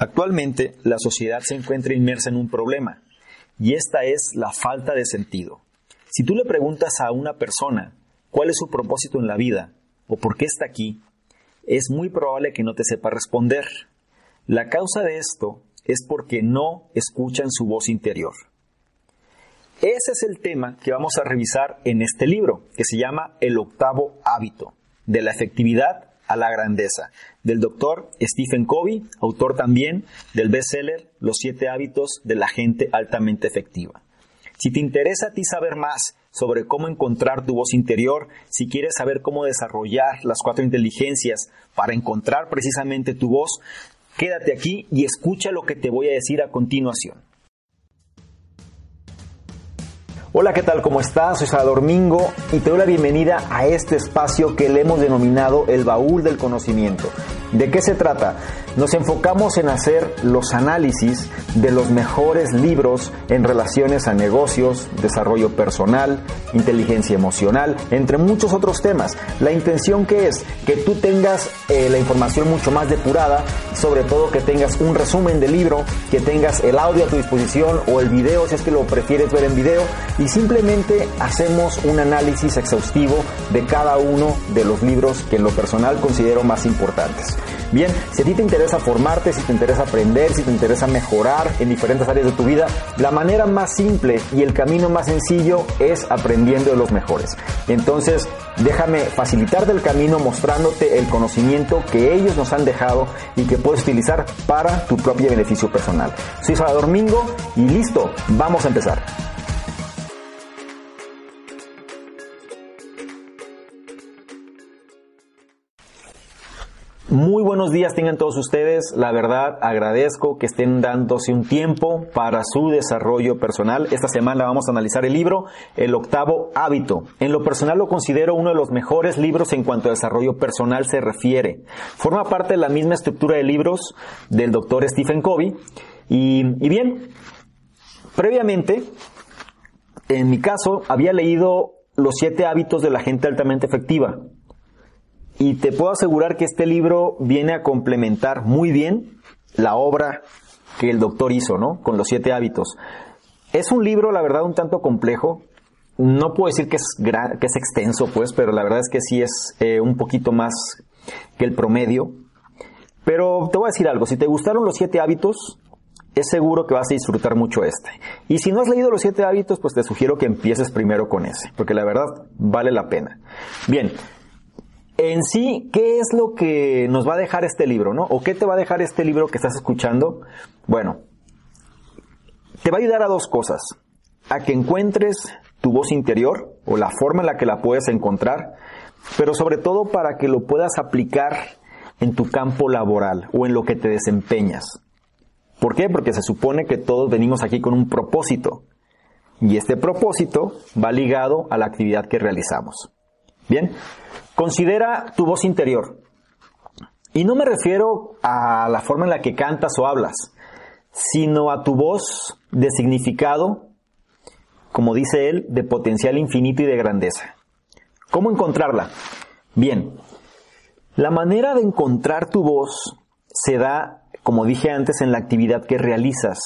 Actualmente, la sociedad se encuentra inmersa en un problema, y esta es la falta de sentido. Si tú le preguntas a una persona cuál es su propósito en la vida o por qué está aquí, es muy probable que no te sepa responder. La causa de esto es porque no escuchan su voz interior. Ese es el tema que vamos a revisar en este libro, que se llama El octavo hábito, de la efectividad a la grandeza, del doctor Stephen Covey, autor también del bestseller Los siete hábitos de la gente altamente efectiva. Si te interesa a ti saber más sobre cómo encontrar tu voz interior, si quieres saber cómo desarrollar las cuatro inteligencias para encontrar precisamente tu voz, quédate aquí y escucha lo que te voy a decir a continuación. Hola, ¿qué tal? ¿Cómo estás? Soy Salvador Mingo y te doy la bienvenida a este espacio que le hemos denominado el baúl del conocimiento. ¿De qué se trata? Nos enfocamos en hacer los análisis de los mejores libros en relaciones a negocios, desarrollo personal, inteligencia emocional, entre muchos otros temas. La intención que es que tú tengas eh, la información mucho más depurada, sobre todo que tengas un resumen del libro, que tengas el audio a tu disposición o el video si es que lo prefieres ver en video y simplemente hacemos un análisis exhaustivo de cada uno de los libros que en lo personal considero más importantes. Bien, si a ti te interesa formarte, si te interesa aprender, si te interesa mejorar en diferentes áreas de tu vida, la manera más simple y el camino más sencillo es aprendiendo de los mejores. Entonces, déjame facilitarte el camino mostrándote el conocimiento que ellos nos han dejado y que puedes utilizar para tu propio beneficio personal. Soy Salvador Mingo y listo, vamos a empezar. Muy buenos días tengan todos ustedes. La verdad agradezco que estén dándose un tiempo para su desarrollo personal. Esta semana vamos a analizar el libro El octavo hábito. En lo personal lo considero uno de los mejores libros en cuanto a desarrollo personal se refiere. Forma parte de la misma estructura de libros del doctor Stephen Covey. Y, y bien, previamente, en mi caso, había leído Los siete hábitos de la gente altamente efectiva y te puedo asegurar que este libro viene a complementar muy bien la obra que el doctor hizo, ¿no? Con los siete hábitos. Es un libro, la verdad, un tanto complejo. No puedo decir que es, que es extenso, pues, pero la verdad es que sí es eh, un poquito más que el promedio. Pero te voy a decir algo, si te gustaron los siete hábitos, es seguro que vas a disfrutar mucho este. Y si no has leído los siete hábitos, pues te sugiero que empieces primero con ese, porque la verdad vale la pena. Bien, en sí, ¿qué es lo que nos va a dejar este libro, no? ¿O qué te va a dejar este libro que estás escuchando? Bueno, te va a ayudar a dos cosas. A que encuentres tu voz interior o la forma en la que la puedes encontrar, pero sobre todo para que lo puedas aplicar en tu campo laboral o en lo que te desempeñas. ¿Por qué? Porque se supone que todos venimos aquí con un propósito y este propósito va ligado a la actividad que realizamos. Bien, Considera tu voz interior. Y no me refiero a la forma en la que cantas o hablas, sino a tu voz de significado, como dice él, de potencial infinito y de grandeza. ¿Cómo encontrarla? Bien, la manera de encontrar tu voz se da, como dije antes, en la actividad que realizas.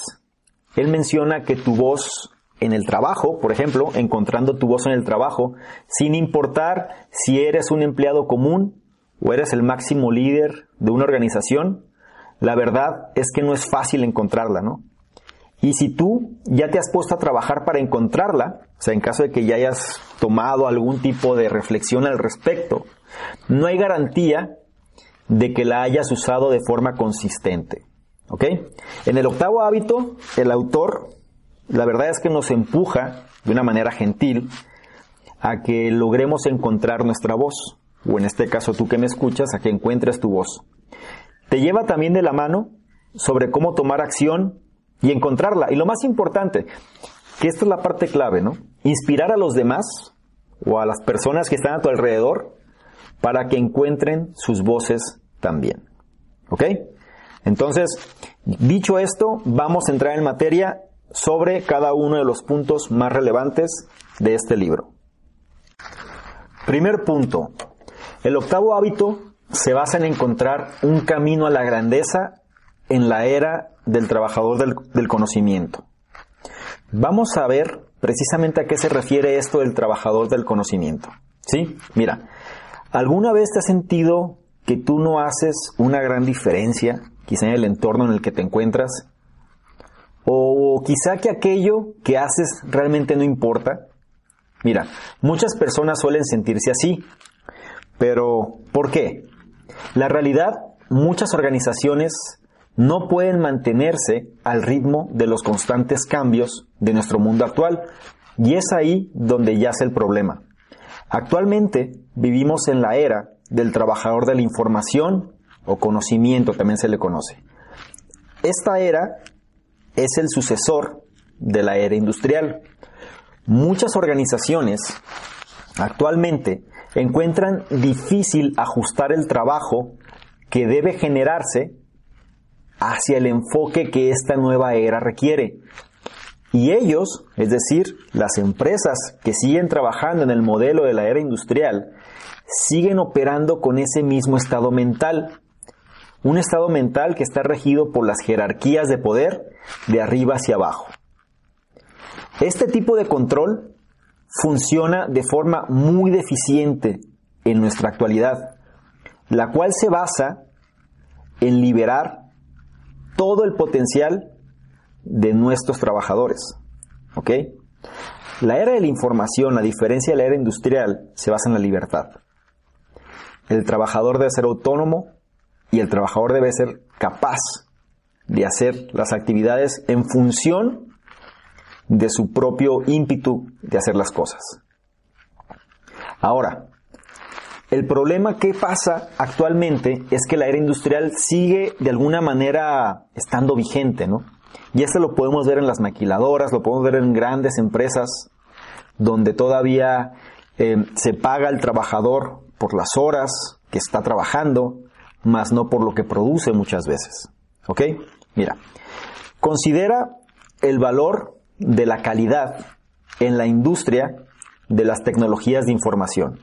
Él menciona que tu voz en el trabajo, por ejemplo, encontrando tu voz en el trabajo, sin importar si eres un empleado común o eres el máximo líder de una organización, la verdad es que no es fácil encontrarla, ¿no? Y si tú ya te has puesto a trabajar para encontrarla, o sea, en caso de que ya hayas tomado algún tipo de reflexión al respecto, no hay garantía de que la hayas usado de forma consistente. ¿Ok? En el octavo hábito, el autor la verdad es que nos empuja de una manera gentil a que logremos encontrar nuestra voz, o en este caso tú que me escuchas, a que encuentres tu voz. Te lleva también de la mano sobre cómo tomar acción y encontrarla. Y lo más importante, que esta es la parte clave, ¿no? Inspirar a los demás o a las personas que están a tu alrededor para que encuentren sus voces también. ¿Ok? Entonces, dicho esto, vamos a entrar en materia sobre cada uno de los puntos más relevantes de este libro. Primer punto. El octavo hábito se basa en encontrar un camino a la grandeza en la era del trabajador del, conocimiento. Vamos a ver precisamente a qué se refiere esto del trabajador del conocimiento. ¿Sí? Mira, ¿alguna vez te has sentido que tú no haces una gran diferencia, quizá en el entorno en el que te encuentras? O quizá que aquello que haces realmente no importa. Mira, muchas personas suelen sentirse así, pero ¿por qué? La realidad, muchas organizaciones no pueden mantenerse al ritmo de los constantes cambios de nuestro mundo actual, y es ahí donde yace el problema. Actualmente vivimos en la era del trabajador de la información o conocimiento, también se le conoce. Esta era es el sucesor de la era industrial. Muchas organizaciones actualmente encuentran difícil ajustar el trabajo que debe generarse hacia el enfoque que esta nueva era requiere. Y ellos, es decir, las empresas que siguen trabajando en el modelo de la era industrial, siguen operando con ese mismo estado mental. Un estado mental que está regido por las jerarquías de poder de arriba hacia abajo. Este tipo de control funciona de forma muy deficiente en nuestra actualidad, la cual se basa en liberar todo el potencial de nuestros trabajadores. ¿Ok? La era de la información, a diferencia de la era industrial, se basa en la libertad. El trabajador debe ser autónomo y el trabajador debe ser capaz de hacer las actividades en función de su propio ímpetu de hacer las cosas. Ahora, el problema que pasa actualmente es que la era industrial sigue de alguna manera estando vigente, ¿no? Y esto lo podemos ver en las maquiladoras, lo podemos ver en grandes empresas donde todavía eh, se paga al trabajador por las horas que está trabajando, más no por lo que produce muchas veces. ¿Ok? Mira, considera el valor de la calidad en la industria de las tecnologías de información.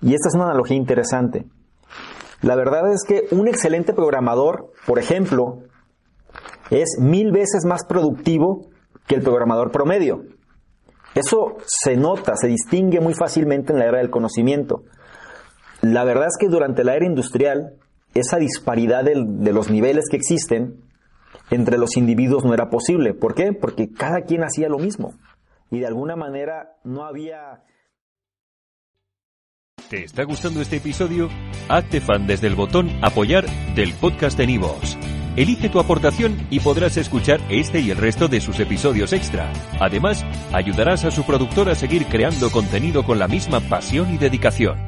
Y esta es una analogía interesante. La verdad es que un excelente programador, por ejemplo, es mil veces más productivo que el programador promedio. Eso se nota, se distingue muy fácilmente en la era del conocimiento. La verdad es que durante la era industrial, esa disparidad de, los niveles que existen entre los individuos no era posible. ¿Por qué? Porque cada quien hacía lo mismo. Y de alguna manera no había ¿Te está gustando este episodio? Hazte fan desde el botón Apoyar del podcast de Nivos. Elige tu aportación y podrás escuchar este y el resto de sus episodios extra. Además, ayudarás a su productor a seguir creando contenido con la misma pasión y dedicación.